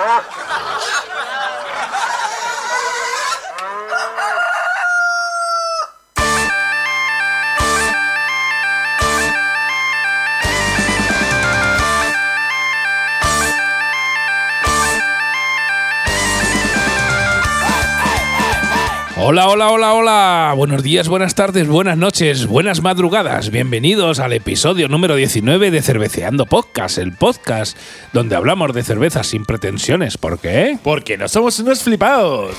Ah! Hola, hola, hola, hola. Buenos días, buenas tardes, buenas noches, buenas madrugadas. Bienvenidos al episodio número 19 de Cerveceando Podcast, el podcast donde hablamos de cervezas sin pretensiones. ¿Por qué? Porque no somos unos flipados.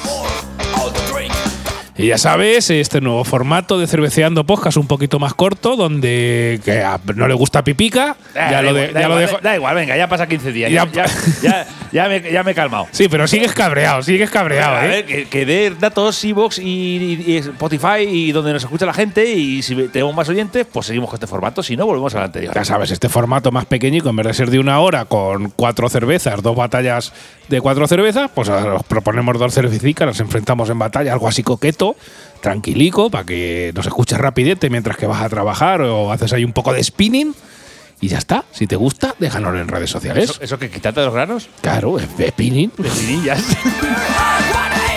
Y ya sabes, este nuevo formato de Cerveceando Podcast un poquito más corto, donde que a- no le gusta Pipica, ya da lo, de- igual, da ya lo igual, dejo. Da igual, venga, ya pasa 15 días. Ya- Ya, ya, ya, ya me, ya me he calmado. Sí, pero sigues cabreado, sigues cabreado, a ¿eh? ver, que, que dé datos Evox y, y- y Spotify y donde nos escucha la gente. Y si tenemos más oyentes, pues seguimos con este formato. Si no, volvemos al anterior. Ya sabes, este formato más pequeñico, en vez de ser de una hora con cuatro cervezas, dos batallas de cuatro cervezas, pues os proponemos dos cervecitas, nos enfrentamos en batalla, algo así coqueto, tranquilico, para que nos escuches rapidete mientras que vas a trabajar o haces ahí un poco de spinning. Y ya está. Si te gusta, déjanos en redes sociales. ¿Eso, eso que quitarte los granos? Claro, es de spinning. De cirillas.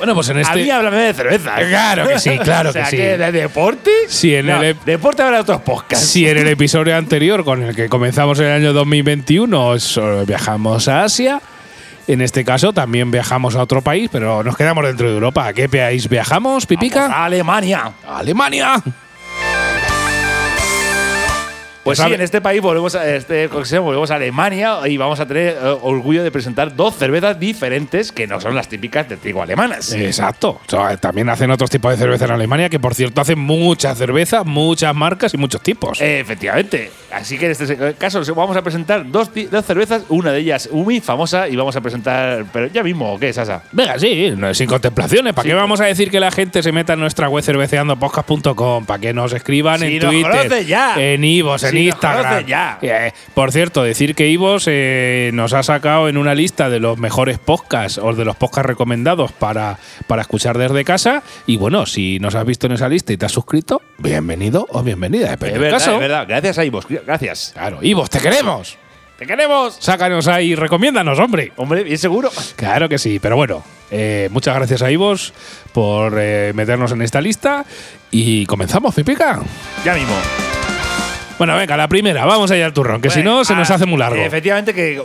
Bueno, pues en A este. mí háblame de cerveza. Claro que sí, claro o sea, que sí. ¿De deporte? Sí, en No, el- deporte habrá otros podcasts. Si en el episodio anterior, con el que comenzamos en el año 2021, os- eh, viajamos a Asia, en este caso también viajamos a otro país, pero nos quedamos dentro de Europa. ¿A qué país viajamos, Pipica? A Alemania. Alemania. Pues Ya sí, en este país volvemos a este volvemos a Alemania y vamos a tener eh, orgullo de presentar dos cervezas diferentes que no son las típicas de trigo alemanas. Exacto. O sea, también hacen otros tipos de cerveza en Alemania, que por cierto hacen mucha cerveza, muchas marcas y muchos tipos. Eh, efectivamente. Así que en este caso os vamos a presentar dos, dos cervezas, una de ellas muy famosa y vamos a presentar, pero ya mismo, ¿qué, Sasa? Venga, sí, no, sin contemplaciones. ¿Para Sí. qué vamos a decir que la gente se meta en nuestra web cerveceandopodcast.com? ¿Para que nos escriban Si en nos Twitter, ya. en Ivos, en nos Instagram? ya. Eh, por cierto, decir que Ivos eh, nos ha sacado en una lista de los mejores podcasts o de los podcasts recomendados para, para escuchar desde casa. Y bueno, si nos has visto en esa lista y te has suscrito, bienvenido o bienvenida. Depende Es del verdad, caso. es verdad. Gracias a Ivos, gracias. Claro, Ivos, te queremos. ¡Te queremos! Sácanos ahí, recomiéndanos, hombre. Hombre, bien seguro. Claro que sí, pero bueno, eh, muchas gracias a Ivos por eh, meternos en esta lista y comenzamos, Pipica. Ya mismo. Bueno, venga, la primera, vamos allá al turrón, que si no se nos Ah, hace muy largo. Efectivamente, que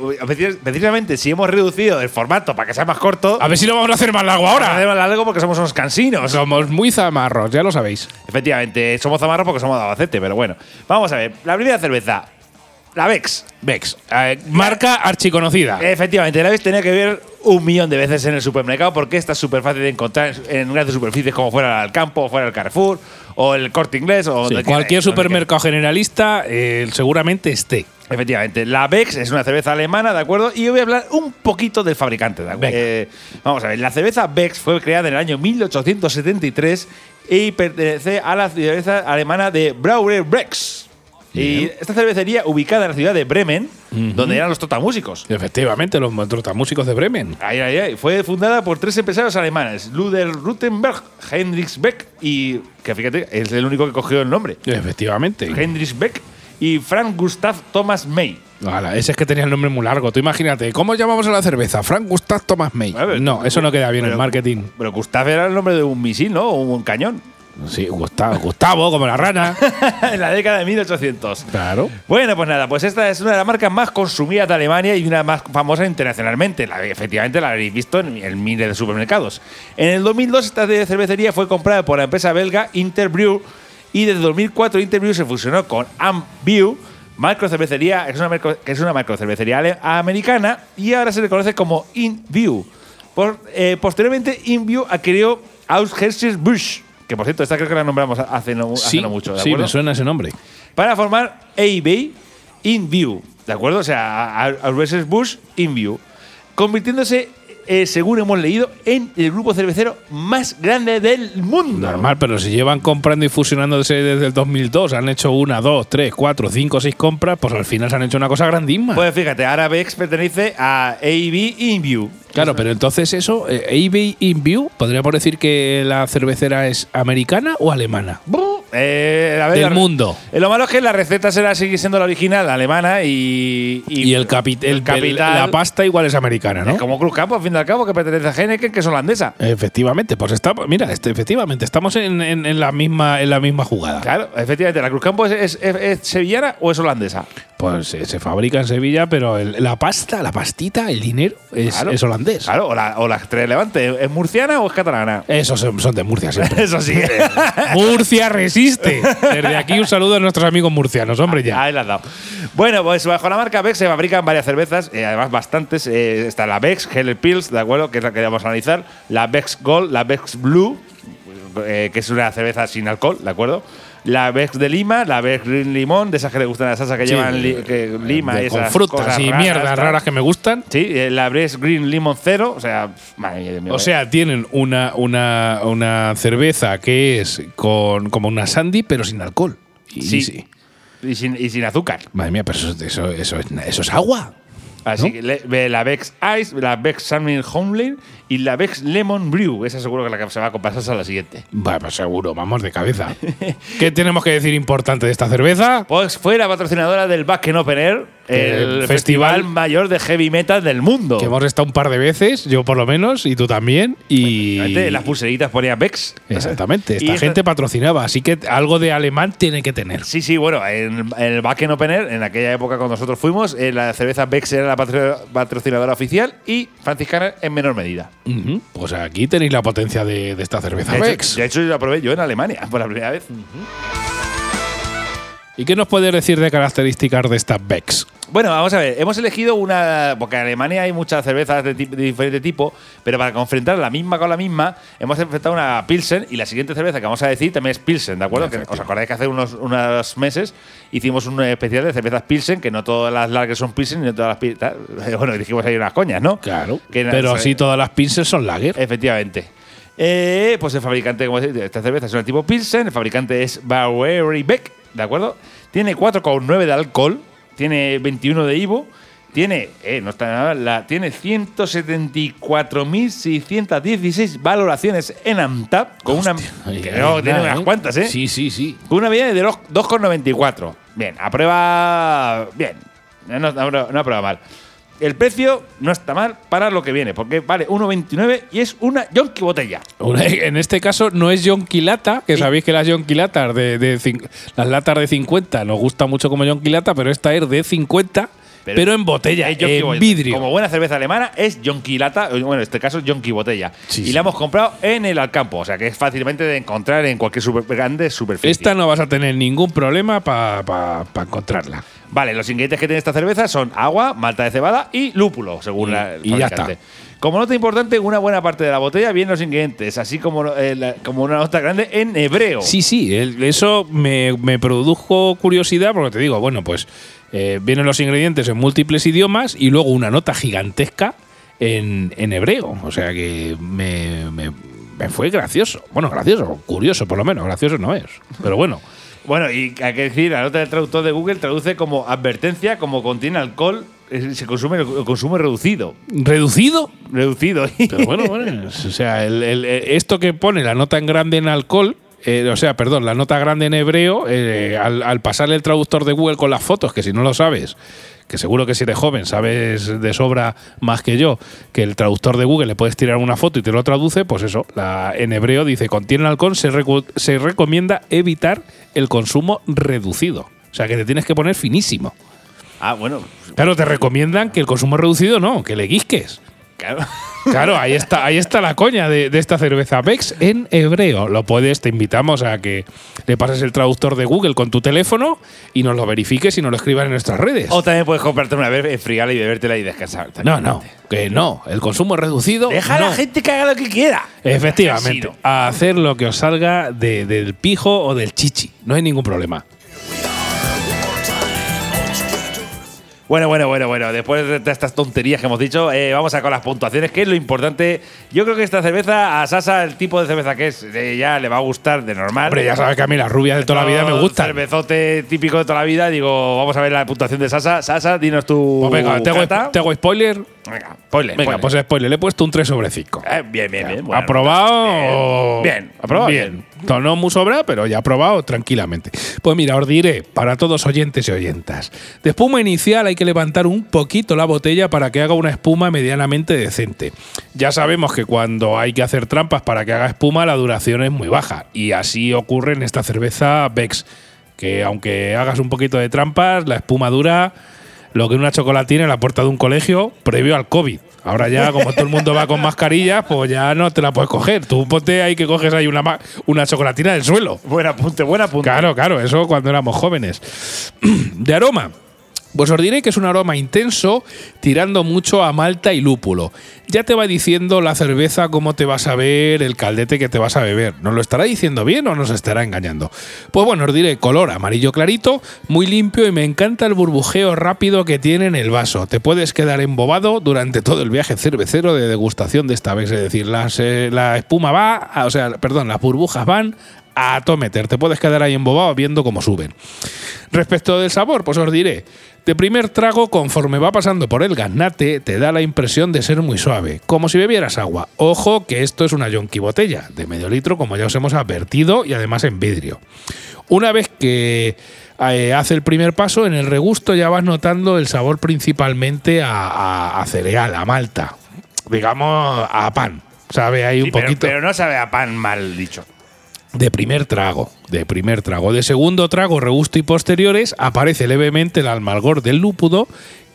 precisamente si hemos reducido el formato para que sea más corto, A ver si lo vamos a hacer más largo ahora ahora. hacemos largo porque somos unos cansinos. Somos muy zamarros, ya lo sabéis. Efectivamente, somos zamarros porque somos de Albacete, pero bueno. Vamos a ver, la primera cerveza, la Vex. Vex, eh, marca archiconocida. Efectivamente, la Vex tenía que ver un millón de veces en el supermercado porque esta es súper fácil de encontrar en grandes superficies como fuera el campo, fuera el Carrefour o el Corte Inglés o Sí, cualquier supermercado generalista eh, seguramente esté. Efectivamente, la Bex es una cerveza alemana, ¿de acuerdo? Y yo voy a hablar un poquito del fabricante, ¿de acuerdo? Eh, vamos a ver, la cerveza Bex fue creada en el año 1873 y pertenece a la cerveza alemana de Brauer Brex. Y esta cervecería, ubicada en la ciudad de Bremen, donde eran los totamúsicos. Efectivamente, los músicos de Bremen. Ahí, ahí, ahí. Fue fundada por tres empresarios alemanes, Luder Rutenberg, Heinrich Beck y, que fíjate, es el único que cogió el nombre, Efectivamente. Heinrich Beck y Frank Gustav Thomas May. Ala, ese es que tenía el nombre muy largo. Tú imagínate, ¿cómo llamamos a la cerveza? Frank Gustav Thomas May. Ver, No, eso no queda bien en marketing. Pero Gustav era el nombre de un misil, ¿no? O un cañón. Sí, Gustavo, Gustavo, como la rana. en la década de 1800. Claro. Bueno, pues nada, pues esta es una de las marcas más consumidas de Alemania y una más famosa internacionalmente. La, efectivamente la habréis visto en, en miles de supermercados. En el 2002 esta de cervecería fue comprada por la empresa belga Interbrew y desde 2004 Interbrew se fusionó con macrocervecería, que es una, macro- que es una macrocervecería ale- americana y ahora se le conoce como InView. Por- eh, posteriormente InView adquirió Ausheiser Busch, que por cierto esta creo que la nombramos hace no, hace Sí, no mucho, ¿de sí, acuerdo? me suena ese nombre. para formar AB InView, ¿de acuerdo? O sea, Arbeses Bush InView, convirtiéndose, eh, según hemos leído, en el grupo cervecero más grande del mundo. Normal, pero si llevan comprando y fusionándose desde el 2002, han hecho una, dos, tres, cuatro, cinco, seis compras, pues al final se han hecho una cosa grandísima. Pues fíjate, ahora Bex pertenece a AB InView. Claro, pero entonces eso, eh, AB InView, ¿podríamos decir que la cervecera es americana o alemana? Buh, Eh, a ver, Del la- mundo. Eh, lo malo es que la receta será sigue siendo la original, la alemana, y. Y, el, capi- el- capital. la pasta igual es americana, ¿no? es como Cruz Campo, al fin y al cabo, que pertenece a Heineken, que es holandesa. Efectivamente, pues estamos, mira, este, efectivamente, estamos en, en- en la misma, en la misma jugada. Claro, efectivamente, ¿la Cruz Campo es, es- es- es sevillana o es holandesa? Pues eh, se fabrica en Sevilla, pero la pasta, la pastita, el dinero es, Claro. holandés. Claro, o la, o la Estrella Levante, ¿es murciana o es catalana? Esos son, son de Murcia siempre. Eso sí. Murcia resiste. Desde aquí un saludo a nuestros amigos murcianos, hombre, ya. Ahí la has dado. Bueno, pues bajo la marca Bex se fabrican varias cervezas, eh, además bastantes. eh, está la Bex, Hell Pills, ¿de acuerdo? Que es la que vamos a analizar. La Bex Gold, la Bex Blue, eh, que es una cerveza sin alcohol, ¿de acuerdo? La Bex de Lima, la Bex Green Limón, de esas que le gustan a la salsa que Sí, llevan li- que Lima de- y con esas frutas cosas y raras, mierdas raras que me gustan. Sí, eh, la Bex Green Limon Cero, o sea, madre mía, O sea, tienen una, una, una cerveza que es con como una sandy, pero sin alcohol. Y, Sí. sí. y, sin, y sin azúcar. Madre mía, pero eso, eso, eso, es, eso es agua. Así ¿No? que la Bex Ice, la Bex Salmon Homeland y la Bex Lemon Brew. Esa seguro que la que se va a compasarse a la siguiente. Bueno, pues seguro, vamos de cabeza. ¿Qué tenemos que decir importante de esta cerveza? Pues fue la patrocinadora del Backen Open Air, el, El festival, festival mayor de heavy metal del mundo. Que hemos estado un par de veces, yo por lo menos, y tú también. Y. Efectivamente, Las pulseritas ponía Bex. Exactamente, Y esta esta- gente patrocinaba, así que algo de alemán tiene que tener. Sí, sí, bueno, en, el Backen Open Air, en aquella época cuando nosotros fuimos, eh, la cerveza Bex era la patro- patrocinadora oficial y franciscana en menor medida. Pues aquí tenéis la potencia de, de esta cerveza De hecho, de hecho, yo la probé yo en Alemania por la primera vez. ¿Y qué nos puedes decir de características de esta Bex? Bueno, vamos a ver, hemos elegido una. Porque en Alemania hay muchas cervezas de, diferente tipo, pero para confrontar la misma con la misma, hemos enfrentado una Pilsen y la siguiente cerveza que vamos a decir también es Pilsen, ¿de acuerdo? Que os acordáis que hace unos, unos meses hicimos un especial de cervezas Pilsen, que no todas las largas son Pilsen no todas las. Pil- tal. Bueno, dijimos ahí unas coñas, ¿no? Claro. Que pero así todas las pinzas son lager. Efectivamente. Eh, pues el fabricante, como decía, de esta cerveza es el tipo Pilsen, el fabricante es Bauer Beck, ¿de acuerdo? Tiene 4,9 de alcohol, tiene 21 de Ivo, tiene, eh, no está nada, mal, la, tiene 174.616 valoraciones en AMTAP, con una. Ay, que no, tiene nada, unas cuantas, ¿eh? Sí, sí, sí. Con una media de dos- 2,94. Bien, aprueba. Bien, no, no, no aprueba mal. El precio no está mal para lo que viene, porque vale 1,29 y es una yonki botella. En este caso no es Yonki Lata, que sabéis que las Yonki Latas de, las latas de 50 nos gusta mucho como Yonki Lata, pero esta es de 50, pero, en botella, en vidrio. Como buena cerveza alemana, es yonki lata, bueno, en este caso yonki botella. Sí, y sí. la hemos comprado en el Alcampo, o sea que es fácilmente de encontrar en cualquier super, grande superficie. Esta no vas a tener ningún problema para encontrarla. Vale, los ingredientes que tiene esta cerveza son agua, malta de cebada y lúpulo, según Y- la, el y ya está. Como nota importante, una buena parte de la botella vienen los ingredientes, así como, eh, la- como una nota grande en hebreo. Sí, sí, el- eso me, me produjo curiosidad porque te digo, bueno, pues eh, vienen los ingredientes en múltiples idiomas y luego una nota gigantesca en, en hebreo. O sea que me, me- me fue gracioso. Bueno, gracioso, curioso por lo menos, gracioso no es. Pero bueno, Bueno, y hay que decir, la nota del traductor de Google traduce como advertencia, como contiene alcohol, se consume el consumo reducido. reducido. Reducido. Pero bueno, bueno, o sea, el- el- esto que pone la nota en grande en alcohol, eh, o sea, perdón, la nota grande en hebreo, eh, al, al pasarle el traductor de Google con las fotos, que si no lo sabes, que seguro que si eres joven sabes de sobra más que yo, que el traductor de Google le puedes tirar una foto y te lo traduce, pues eso, la, en hebreo dice, contiene alcohol, se, recu- se recomienda evitar el consumo reducido. O sea, que te tienes que poner finísimo. ah, bueno, Claro, te recomiendan que el consumo reducido no, que le guisques. Claro. Claro, ahí está, ahí está la coña de, de esta cerveza Bex en hebreo. Lo puedes, te invitamos a que le pases el traductor de Google con tu teléfono y nos lo verifiques y nos lo escribas en nuestras redes. O también puedes comprarte una vez, enfriarla y bebértela y descansar. No, no, que no. El consumo es reducido. Deja a la gente que haga lo que quiera. Efectivamente, a hacer lo que os salga de- del pijo o del chichi. No hay ningún problema. Bueno, bueno, bueno, bueno. Después de estas tonterías que hemos dicho, eh, vamos a con las puntuaciones, que es lo importante. Yo creo que esta cerveza, a Sasa, el tipo de cerveza que es, eh, ya le va a gustar de normal. Hombre, ya sabes que a mí las rubias de toda la vida me gustan. Cervezote típico de toda la vida. Digo, vamos a ver la puntuación de Sasa. Sasa, dinos tu. Pues venga, te hago, cata. te hago spoiler. Venga, spoiler. Venga, spoiler. pues spoiler, le he puesto un 3 sobre 5. Eh, bien, bien, bien. bueno. ¿Aprobado? Bien, aprobado, Bien. No muy sobra, pero ya aprobado tranquilamente. Pues mira, os diré, para todos oyentes y oyentas, de espuma inicial hay que levantar un poquito la botella para que haga una espuma medianamente decente. Ya sabemos que cuando hay que hacer trampas para que haga espuma, la duración es muy baja. Y así ocurre en esta cerveza Bex, que aunque hagas un poquito de trampas, la espuma dura lo que una chocolatina en la puerta de un colegio previo al COVID. Ahora ya, como todo el mundo va con mascarillas, pues ya no te la puedes coger. Tú ponte ahí que coges ahí una, una chocolatina del suelo. Buen apunte, buen apunte. Claro, claro, eso cuando éramos jóvenes. De aroma. Pues os diré que es un aroma intenso, tirando mucho a malta y lúpulo. Ya te va diciendo la cerveza cómo te vas a ver, el caldete que te vas a beber. ¿Nos lo estará diciendo bien o nos estará engañando? Pues bueno, os diré color amarillo clarito, muy limpio y me encanta el burbujeo rápido que tiene en el vaso. Te puedes quedar embobado durante todo el viaje cervecero de degustación de esta vez. Es decir, las, eh, la espuma va, o sea, perdón, las burbujas van a tometer. Te puedes quedar ahí embobado viendo cómo suben. Respecto del sabor, pues os diré, de primer trago, conforme va pasando por el gaznate, te da la impresión de ser muy suave, como si bebieras agua. Ojo que esto es una yonki botella, de medio litro, como ya os hemos advertido, y además en vidrio. Una vez que eh, hace el primer paso, en el regusto ya vas notando el sabor principalmente a, a- a cereal, a malta, digamos a pan. Sabe ahí Sí, un pero, poquito pero no sabe a pan mal dicho. De primer trago, de primer trago. De segundo trago, regusto y posteriores, aparece levemente el almalgor del lúpulo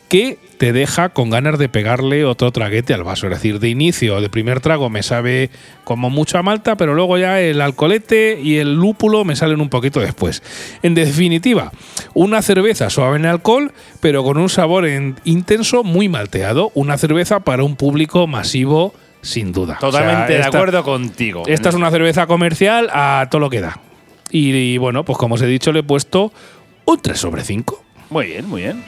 que te deja con ganas de pegarle otro traguete al vaso. Es decir, de inicio, de primer trago, me sabe como mucha malta, pero luego ya el alcoholete y el lúpulo me salen un poquito después. En definitiva, una cerveza suave en alcohol, pero con un sabor en- intenso, muy malteado. Una cerveza para un público masivo, sin duda. O sea, Totalmente de esta- acuerdo contigo. esta es una cerveza comercial a todo lo que da. Y, y bueno, pues como os he dicho, le he puesto un 3 sobre 5. Muy bien, muy bien.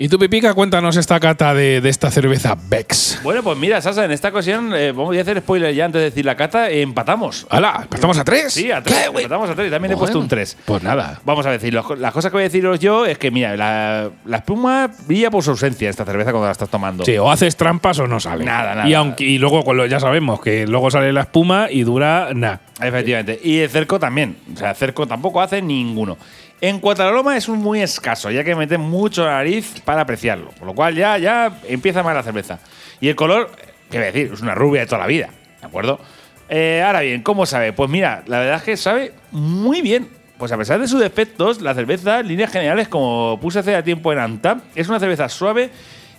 Y tú, Pipica, cuéntanos esta cata de, de esta cerveza Bex. Bueno, pues mira, Sasa, en esta ocasión, eh, vamos a hacer spoiler ya antes de decir la cata, eh, empatamos. ¡Hala! ¿Empezamos a 3? Sí, a tres. Empatamos a tres. También he puesto un 3. Pues nada. Vamos a decir, los- las cosas que voy a deciros yo es que, mira, la, la espuma brilla por su ausencia esta cerveza cuando la estás tomando. Sí, o haces trampas o no sale. Nada, nada. Y, aunque, y luego con lo- ya sabemos que luego sale la espuma y dura nada. Efectivamente. Y el cerco también. O sea, el cerco tampoco hace ninguno. En cuanto al aroma, es un muy escaso, ya que mete mucho la nariz para apreciarlo. Por lo cual ya, ya empieza mal la cerveza. Y el color, ¿qué voy a decir? Es una rubia de toda la vida. ¿De acuerdo? Eh, ahora bien, ¿cómo sabe? Pues mira, la verdad es que sabe muy bien. Pues a pesar de sus defectos, la cerveza, en líneas generales, como puse hace tiempo en Anta, es una cerveza suave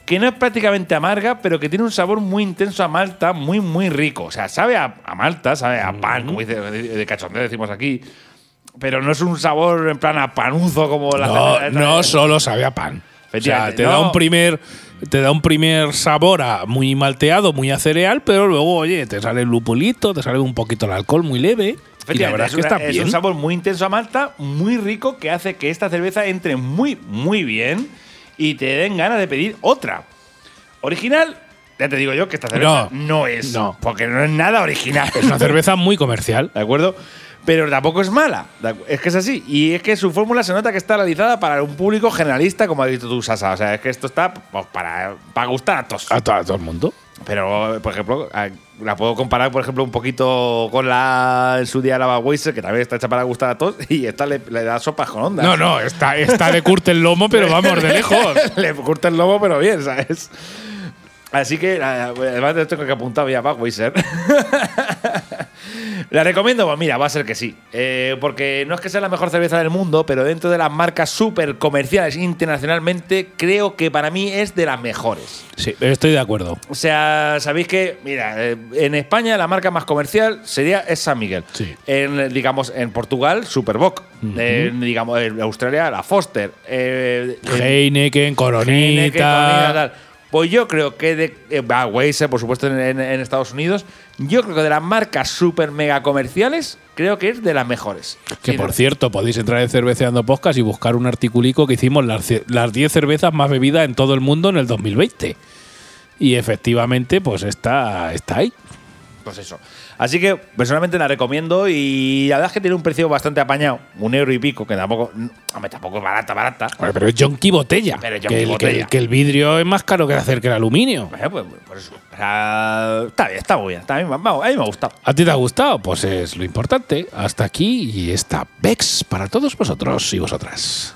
que no es prácticamente amarga, pero que tiene un sabor muy intenso a malta, muy, muy rico. O sea, sabe a, a malta, sabe a pan, como dice de cachondeo decimos aquí. Pero no es un sabor en plan a panuzo como la No, no solo sabe a pan. O sea, te da un primer te da un primer sabor a muy malteado, muy a cereal, pero luego, oye, te sale el lupulito, te sale un poquito el alcohol muy leve. Y la verdad es, es que una- está es bien. un sabor muy intenso a malta, muy rico, que hace que esta cerveza entre muy, muy bien y te den ganas de pedir otra. Original, ya te digo yo que esta cerveza No, no, es. no. Porque no es nada original. Es una cerveza muy comercial. ¿De acuerdo? Pero tampoco es mala. ¿de acu- Es que es así. Y es que su fórmula se nota que está realizada para un público generalista, como has dicho tú, Sasa. O sea, es que esto está pues, para, para gustar a todos. A, to- a todo el mundo. Pero, por ejemplo, a- la puedo comparar, por ejemplo, un poquito con la en su día la Weiser, que también está hecha para gustar a todos, y esta le, le da sopas con ondas. No, no, está, está de curte el lomo, pero vamos, de lejos. le curta el lomo, pero bien, ¿sabes? Así que, además te tengo que apuntar ya para Weiser. ¿La recomiendo? Pues mira, va a ser que sí. Eh, porque no es que sea la mejor cerveza del mundo, pero dentro de las marcas súper comerciales internacionalmente, creo que para mí es de las mejores. Sí, estoy de acuerdo. O sea, sabéis que, mira, eh, en España la marca más comercial sería es San Miguel. Sí. En, digamos, en Portugal, Superboc. En, digamos, en Australia, la Foster. Eh, en- Heineken, Coronita. Heineken, Coronita, tal. Pues yo creo que de eh, va, Weiser, por supuesto, en, en- en Estados Unidos, yo creo que de las marcas super mega comerciales, creo que es de las mejores. Que Sí, por no- cierto, podéis entrar en Cerveceando Podcast y buscar un articulico que hicimos las las 10 cervezas más bebidas en todo el mundo en el 2020. Y efectivamente, pues está, está ahí. Pues eso. Así que personalmente la recomiendo y la verdad es que tiene un precio bastante apañado, un euro y pico, que tampoco, hombre, tampoco es barata, barata. Bueno, pero es Yonki botella. Pero es que, el, que el- que el vidrio es más caro que hacer que el aluminio. Eh, pues, por eso. O sea, está bien, está muy bien. Está, a, mí, me- vamos, a mí me ha gustado. ¿A ti te ha gustado? Pues es lo importante. Hasta aquí y esta Vex para todos vosotros y vosotras.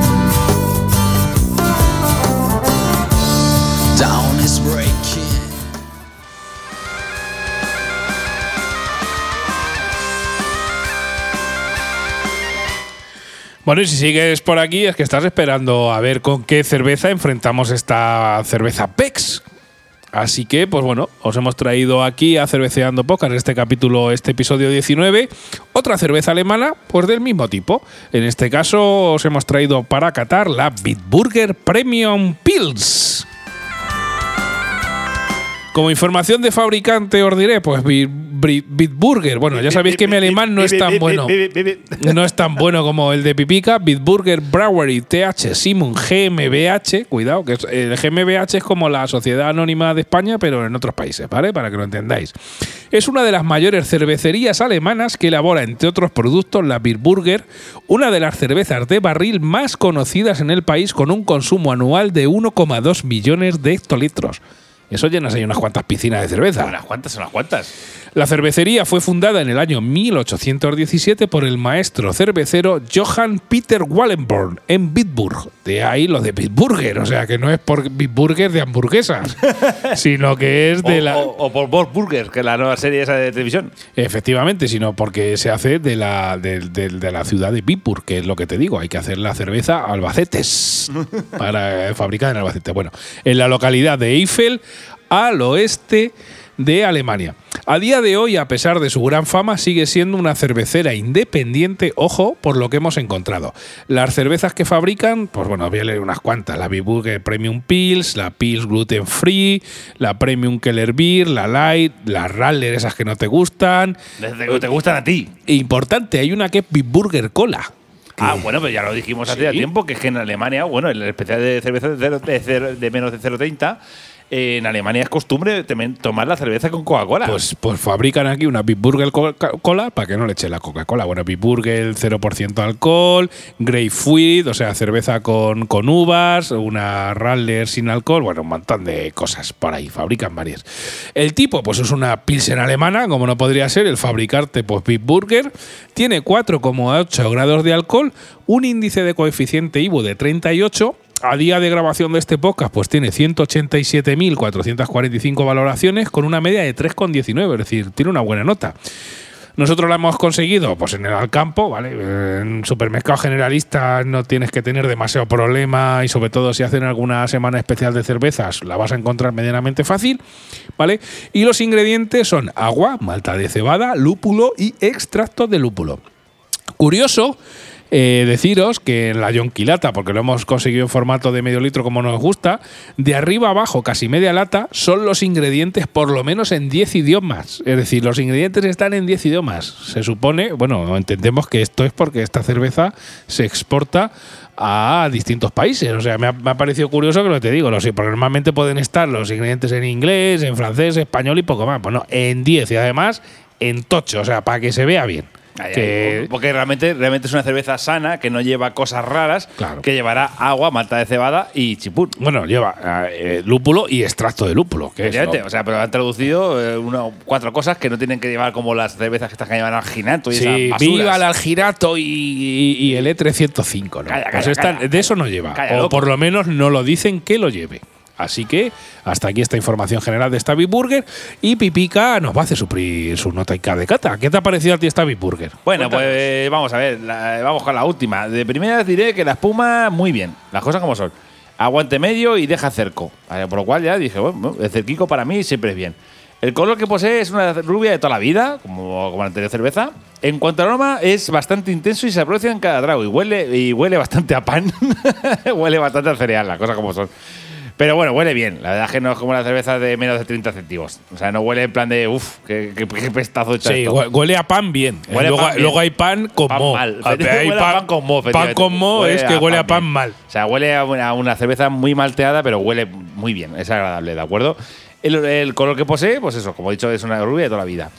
Bueno, y si sigues por aquí es que estás esperando a ver con qué cerveza enfrentamos esta cerveza Pex. Así que, pues bueno, os hemos traído aquí a Cerveceando Podcast en este capítulo, este episodio 19, otra cerveza alemana, pues del mismo tipo. En este caso os hemos traído para catar la Bitburger Premium Pils. Como información de fabricante os diré, pues Bitburger. Bueno, ya sabéis que mi alemán no es tan bueno. No es tan bueno como el de Pipica. Bitburger Brewery TH Simon GmbH. Cuidado, que el GmbH es como la Sociedad Anónima de España, pero en otros países, ¿vale? Para que lo entendáis. Es una de las mayores cervecerías alemanas que elabora, entre otros productos, la Bitburger, una de las cervezas de barril más conocidas en el país, con un consumo anual de 1,2 millones de hectolitros. Eso llenas ahí unas cuantas piscinas de cerveza. Unas cuantas, unas cuantas. La cervecería fue fundada en el año 1817 por el maestro cervecero Johann Peter Wallenborn en Bitburg. De ahí lo de Bitburger, o sea que no es por Bitburger de hamburguesas, sino que es de o, la. o- o por Bob Burgers, que es la nueva serie esa de televisión. Efectivamente, sino porque se hace de la, de, de- de la ciudad de Bitburg, que es lo que te digo, hay que hacer la cerveza Albacetes para eh, fabricar en Albacete. Bueno, en la localidad de Eiffel, al oeste de Alemania. A día de hoy, a pesar de su gran fama, sigue siendo una cervecera independiente, ojo, por lo que hemos encontrado. Las cervezas que fabrican, pues bueno, voy a leer unas cuantas. La Bitburger Premium Pils, la Pils Gluten Free, la Premium Keller Beer, la Light, la Raller, esas que no te gustan. Desde que te gustan a ti. Importante, hay una que es Bitburger Cola. Ah, bueno, pues ya lo dijimos hace Sí. tiempo, que es que en Alemania, bueno, el especial de cerveza de, de cero- de menos de 0,30, eh, en Alemania es costumbre tomar la cerveza con Coca-Cola. Pues, pues fabrican aquí una Bitburger Co- Cola para que no le eche la Coca-Cola. Bueno, Bitburger 0% alcohol, Grapefruit, o sea, cerveza con, con uvas, una Rattler sin alcohol, bueno, un montón de cosas por ahí, fabrican varias. El tipo, pues es una Pilsen alemana, como no podría ser, el fabricante, pues Bitburger, tiene 4,8 grados de alcohol, un índice de coeficiente IBU de 38, a día de grabación de este podcast, pues tiene 187.445 valoraciones con una media de 3,19, es decir, tiene una buena nota. Nosotros la hemos conseguido pues en el Alcampo, ¿vale? En supermercados generalistas no tienes que tener demasiado problema y sobre todo si hacen alguna semana especial de cervezas la vas a encontrar medianamente fácil, ¿vale? Y los ingredientes son agua, malta de cebada, lúpulo y extracto de lúpulo. Curioso eh, deciros que en la Yonquilata, porque lo hemos conseguido en formato de medio litro como nos gusta, de arriba abajo, casi media lata, son los ingredientes por lo menos en 10 idiomas. Es decir, los ingredientes están en 10 idiomas. Se supone, bueno, entendemos que esto es porque esta cerveza se exporta a distintos países. O sea, me ha, parecido curioso que lo te digo, no sé, porque normalmente pueden estar los ingredientes en inglés, en francés, español y poco más. Bueno, en 10 y además en tocho, o sea, para que se vea bien. Ay, que- ay, porque realmente, realmente es una cerveza sana que no lleva cosas raras, Claro. que llevará agua, malta de cebada y chipún. Bueno, lleva eh, lúpulo y extracto de lúpulo. Que es o sea, pero han traducido eh, una- cuatro cosas que no tienen que llevar como las cervezas que están que llevan alginato y Sí, esas basuras. viva el algirato y, y- y el E305, ¿no? Calla, Pues calla, esta- calla, de eso no lleva. o por lo menos no lo dicen que lo lleve. Así que hasta aquí esta información general de esta Burger y Pipica nos va a hacer su, pri- su nota y de cata. ¿Qué te ha parecido a ti esta Burger? Bueno, pues vamos a ver, la- vamos con la última. De primera diré que la espuma, muy bien, las cosas como son. Aguante medio y deja cerco. Vale, Por lo cual ya dije, bueno, el cerquico para mí siempre es bien. El color que posee es una rubia de toda la vida, como, como la anterior cerveza. En cuanto al aroma, es bastante intenso y se aprecia en cada trago. Y huele, y huele bastante a pan. huele bastante a cereal, las cosas como son. Pero bueno, huele bien. La verdad es que no es como la cerveza de menos de 30 céntimos. O sea, no huele en plan de, uff, qué, qué- qué pestazo hecho Sí, esto. huele a pan bien. Huele luego, pan bien. luego hay pan con Pan mo. mal. Huele hay a pan con mo, Pan con mo es que huele a pan pan bien. mal. O sea, huele a una, a una cerveza muy malteada, pero huele muy bien. Es agradable, ¿de acuerdo? El, el color que posee, pues eso, como he dicho, es una rubia de toda la vida.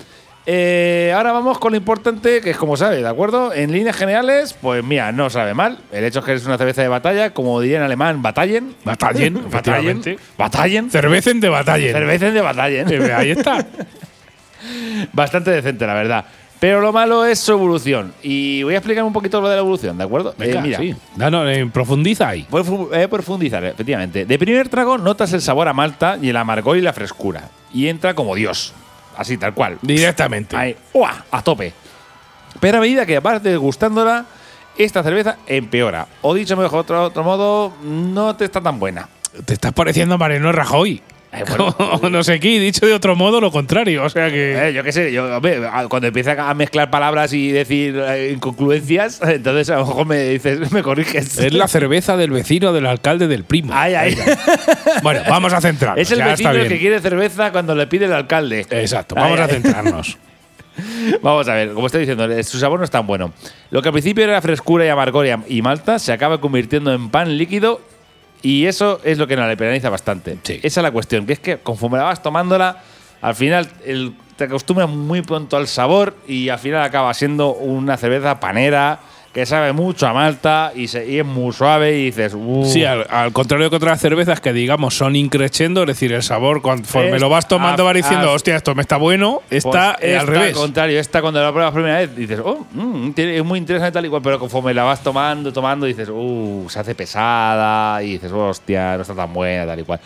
Eh, ahora vamos con lo importante, que es como sabe, ¿de acuerdo? En líneas generales, pues mira, no sabe mal. El hecho es que es una cerveza de batalla, como diría en alemán, Batallen. Batallen, Batallen. Batallen. Cervecen de batalla. Cerveza de Batallen. Eh, Ahí está. Bastante decente, la verdad. Pero lo malo es su evolución. Y voy a explicar un poquito lo de la evolución, ¿de acuerdo? Venga, Eh, mira, sí. Danos, eh, profundiza ahí. Voy voy a profundizar, efectivamente. De primer trago notas el sabor a malta y el amargor y la frescura. Y entra como Dios. Así, tal cual. Directamente. Ahí, ¡uah! A tope. Pero a medida que vas degustándola, esta cerveza empeora. O dicho mejor, otro, otro modo, no te está tan buena. Te estás pareciendo a Mariano Rajoy. Eh, bueno. no sé qué, dicho de otro modo, lo contrario. O sea que. Eh, yo qué sé, yo, hombre, cuando empieza a mezclar palabras y decir eh, incongruencias, entonces a lo mejor me dices, me corriges. Es la cerveza del vecino del alcalde del primo. Ay, ay. Bueno, vamos a centrarnos. Es el ya vecino el que quiere cerveza cuando le pide el alcalde. Exacto, Ay, vamos a centrarnos. Vamos a ver, como estoy diciendo, su sabor no es tan bueno. Lo que al principio era frescura y amargor y am- y malta se acaba convirtiendo en pan líquido y eso es lo que nos le penaliza bastante. Sí. Esa es la cuestión, que es que conforme la vas tomándola, al final el- te acostumbras muy pronto al sabor y al final acaba siendo una cerveza panera que sabe mucho a malta y, se- y es muy suave y dices, uh, Sí, al, al contrario que otras cervezas que digamos son increciendo, es decir, el sabor conforme Es- lo vas tomando vas diciendo, hostia, esto me está bueno, está Pues eh, al revés. Al contrario, esta cuando la pruebas primera vez dices, oh, mm, es muy interesante tal y cual, pero conforme la vas tomando, tomando, dices, uh, se hace pesada y dices, hostia, no está tan buena, tal y cual.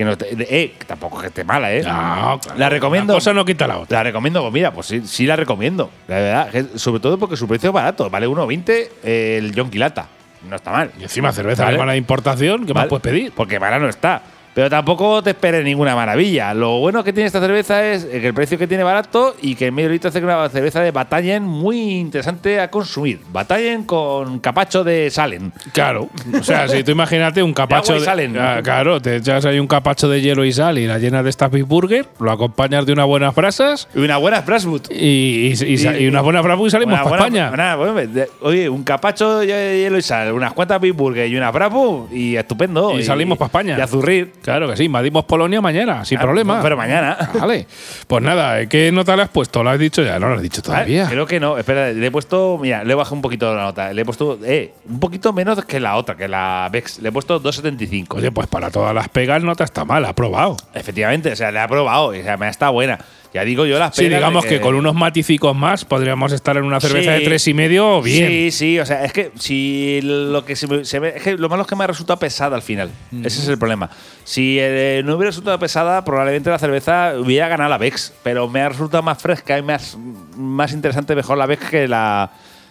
Que no te- eh, tampoco es que esté mala, ¿eh? No, claro, la recomiendo. Una cosa no quita la otra. La recomiendo, pues mira, pues sí, sí la recomiendo. La verdad, sobre todo porque su precio es barato, vale 1,20 el John Quilata. No está mal. Y encima cerveza Vale. alemana de importación, ¿qué más puedes pedir? Porque mala no está. Pero tampoco te esperes ninguna maravilla. Lo bueno que tiene esta cerveza es que el precio que tiene barato y que en medio litro hace una cerveza de Batallen muy interesante a consumir. Batallen con capacho de Salen. Claro. O sea, si tú imagínate un capacho agua y salen. Ah, claro, te echas ahí un capacho de hielo y sal y la llenas de estas Big Burger, lo acompañas de unas buenas brasas Y una buena Spraswood. y, y, y sa- y unas buenas brasas y salimos para España. una- bueno, de- oye, un capacho de hielo y sal, unas cuantas Big Burger y una Bravo y estupendo. Y salimos pa' España. Y a zurrir. Claro que sí, invadimos Polonia mañana, sin Ah, problema. Pero mañana. Vale. Pues nada, ¿qué nota le has puesto? ¿Lo has dicho ya? No lo has dicho todavía. Creo que no. Espera, le he puesto. Mira, le he bajado un poquito la nota. Le he puesto. Eh, un poquito menos que la otra, que la Vex. Le he puesto 2.75. Oye, pues para todas las pegas nota está mal, ha probado. Efectivamente, o sea, le ha probado. O sea, me está buena. Ya digo yo las Sí, pegas de digamos que, con unos maticicos más podríamos estar en una cerveza Sí. de tres y medio bien. Sí, sí, o sea, es que si lo que se, me- se. Es que lo malo es que me ha resultado pesada al final. Ese es el problema. Si eh, no hubiera resultado pesada, probablemente la cerveza hubiera ganado la Vex. Pero me ha resultado más fresca y más, más interesante, mejor la Vex que la.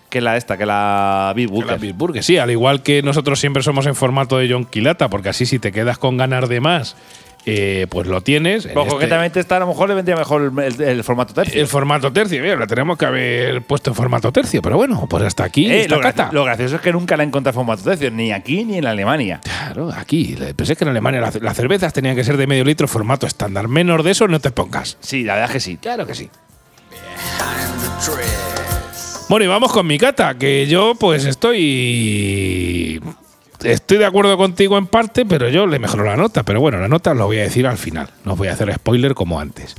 Que la esta, que la Big Que Burger. La Bitburger, sí, al igual que nosotros siempre somos en formato de John Quilata, porque así si te quedas con ganar de más, eh, pues lo tienes. En Pues este- concretamente esta a lo mejor le vendría mejor el, el formato tercio. el formato tercio, mira, la tenemos que haber puesto en formato tercio, pero bueno, pues hasta aquí Eh, lo, lo gracioso es que nunca la he encontrado en formato tercio, ni aquí ni en Alemania. Claro, aquí. Pensé que en Alemania las, las cervezas tenían que ser de medio litro formato estándar. Menos de eso no te pongas. Sí, la verdad es que sí. Claro que sí. Bueno, y vamos con mi cata, que yo pues estoy... Estoy de acuerdo contigo en parte, pero yo le mejoro la nota. Pero bueno, la nota lo voy a decir al final. No os voy a hacer spoiler como antes.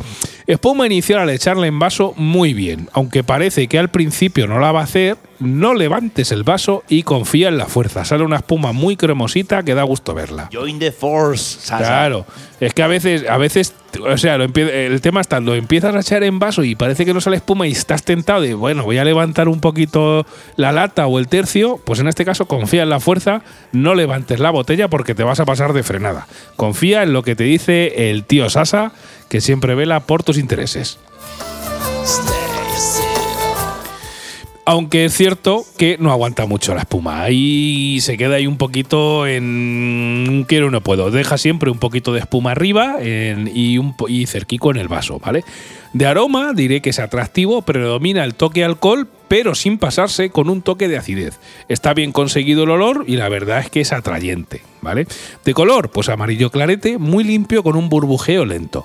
Espuma inicial al echarla en vaso muy bien. Aunque parece que al principio no la va a hacer, no levantes el vaso y confía en la fuerza. Sale una espuma muy cremosita que da gusto verla. Join the Force, Sasa. Claro, es que a veces, a veces, o sea, lo el tema está, lo empiezas a echar en vaso y parece que no sale espuma y estás tentado de, bueno, voy a levantar un poquito la lata o el tercio, pues en este caso confía en la fuerza, no levantes la botella porque te vas a pasar de frenada. Confía en lo que te dice el tío Sasa, que siempre vela por tus intereses. Aunque es cierto que no aguanta mucho la espuma. Ahí se queda ahí un poquito en quiero no puedo. Deja siempre un poquito de espuma arriba y, un, y cerquico en el vaso, ¿vale? De aroma diré que es atractivo, predomina el toque alcohol, pero sin pasarse con un toque de acidez. Está bien conseguido el olor y la verdad es que es atrayente, ¿vale? De color, pues amarillo clarete, muy limpio con un burbujeo lento.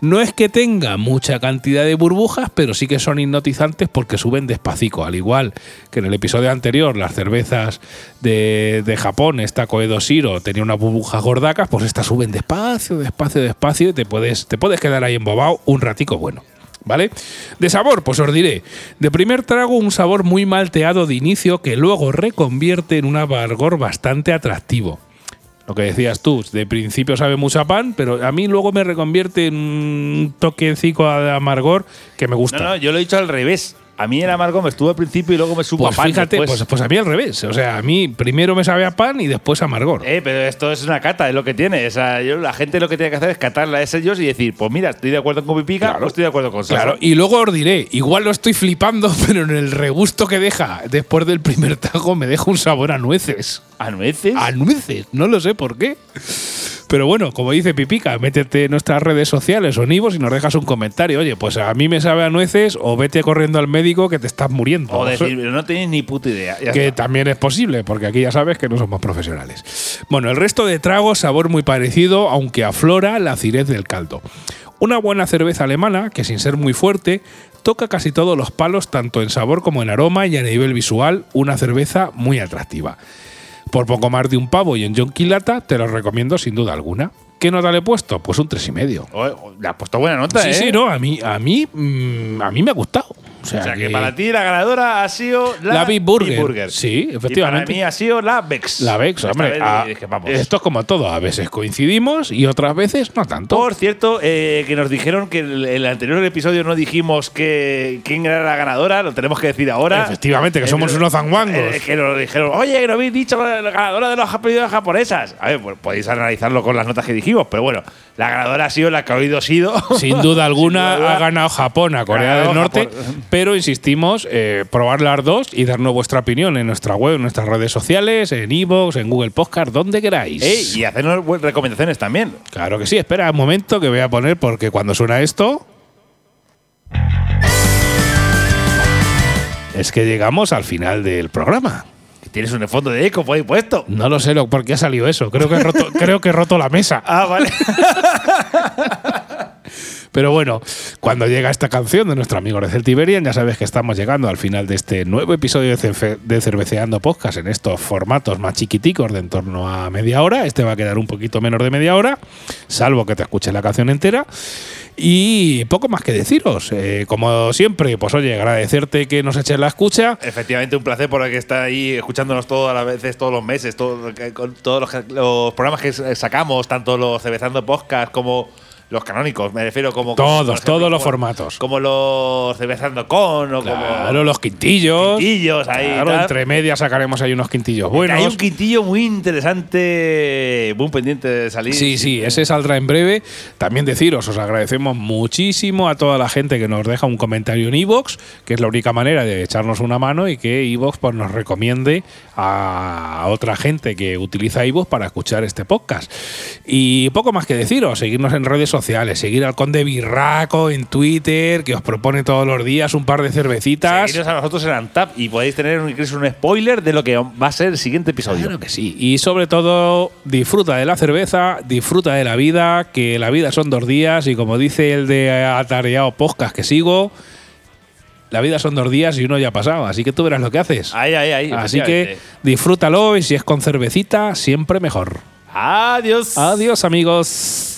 No es que tenga mucha cantidad de burbujas, pero sí que son hipnotizantes porque suben despacito. Al igual que en el episodio anterior, las cervezas de, de Japón, esta Koedo Shiro, tenía unas burbujas gordacas, pues estas suben despacio, despacio, despacio y te puedes, te puedes quedar ahí embobado un ratico bueno. ¿Vale? De sabor, pues os diré. De primer trago, un sabor muy malteado de inicio que luego reconvierte en un amargor bastante atractivo. Lo que decías tú, de principio sabe mucho a pan, pero a mí luego me reconvierte en un toquecico de amargor que me gusta. No, no, yo lo he dicho al revés. A mí el amargo me estuvo al principio y luego me supo Pues a pan. fíjate, pues, pues a mí al revés. O sea, a mí primero me sabe a pan y después a amargor. Eh, pero esto es una cata, es lo que tiene. O sea, yo- la gente lo que tiene que hacer es catarla de sellos y decir, pues mira, estoy de acuerdo con Pipica Claro. o estoy de acuerdo con Sosa. Claro, y luego os diré, igual lo estoy flipando, pero en el regusto que deja después del primer trago me deja un sabor a nueces. ¿A nueces? A nueces, no lo sé por qué. Pero bueno, como dice Pipica, métete en nuestras redes sociales o en Ivos y nos dejas un comentario. Oye, pues a mí me sabe a nueces o vete corriendo al médico que te estás muriendo. o decir, pero no tenéis ni puta idea. Ya que está. también es posible, porque aquí ya sabes que no somos profesionales. Bueno, el resto de tragos, sabor muy parecido, aunque aflora la acidez del caldo. Una buena cerveza alemana, que sin ser muy fuerte, toca casi todos los palos, tanto en sabor como en aroma y a nivel visual, una cerveza muy atractiva. Por poco más de un pavo y en John Lata, te lo recomiendo sin duda alguna. ¿Qué nota le he puesto? Pues un tres y medio. Oye, le has puesto buena nota, Sí, ¿eh? sí, no, a mí, a mí, mm, a mí me ha gustado. O sea, O sea, que, que para ti la ganadora ha sido la, La Big Burger. Big Sí, Y efectivamente. para mí ha sido la Vex. La Vex, Esta hombre. a- vamos. esto es como todo. A veces coincidimos y otras veces no tanto. Por cierto, eh, que nos dijeron que en el, anterior episodio no dijimos que quién era la ganadora, lo tenemos que decir ahora. Efectivamente, que somos unos zanguangos. Eh, que nos dijeron, oye, que no habéis dicho la, ganadora de los apellidos japonesas. A ver, pues podéis analizarlo con las notas que dijimos, pero bueno, la ganadora ha sido la que ha oído sido. Sin duda alguna Sin duda. ha ganado Japón a Corea Ganado del Norte, Japón. pero insistimos, eh, probar las dos y darnos vuestra opinión en nuestra web, en nuestras redes sociales, en Evox, en Google Podcast, donde queráis. Ey, y hacernos recomendaciones también. Claro que sí, espera un momento que voy a poner porque cuando suena esto es que llegamos al final del programa. Tienes un fondo de eco por ahí puesto. No lo sé lo, por qué ha salido eso. Creo que he roto, creo que he roto la mesa. Ah, vale. Pero bueno, cuando llega esta canción de nuestro amigo de Celtiberian, ya sabes que estamos llegando al final de este nuevo episodio de Cerveceando Podcast en estos formatos más chiquiticos de en torno a media hora. Este va a quedar un poquito menos de media hora, salvo que te escuches la canción entera. Y poco más que deciros. Eh, como siempre, pues oye, agradecerte que nos eches la escucha. Efectivamente, un placer por que está ahí escuchándonos todas las veces, todos los meses, todo- con todos los, los programas que sacamos, tanto los Cervezando Podcast como los canónicos, me refiero como. Todos, ejemplo, todos los como- formatos. Como los Cervezando Con o Claro, como. los quintillos. Quintillos ahí, Claro, tal. entre medias sacaremos ahí unos quintillos buenos. Hay un quintillo muy interesante, muy pendiente de salir. Sí, sí, ese saldrá en breve. También deciros, os agradecemos muchísimo a toda la gente que nos deja un comentario en iVoox, que es la única manera de echarnos una mano y que iVoox pues, nos recomiende a otra gente que utiliza iVoox para escuchar este podcast. Y poco más que deciros, seguirnos en redes sociales, seguir al Conde Birraco en Twitter, que os propone todos los días un par de cervecitas. Seguiros a nosotros en Antap y podéis tener un, incluso un spoiler de lo que va a ser el siguiente episodio. Claro que sí. Y sobre todo, disfruta de la cerveza, disfruta de la vida, que la vida son dos días y como dice el de Atareado Podcast que sigo, la vida son dos días y uno ya ha pasado, así que tú verás lo que haces. Ahí, ahí, ahí. así que disfrútalo y si es con cervecita, siempre mejor. Adiós. Adiós amigos.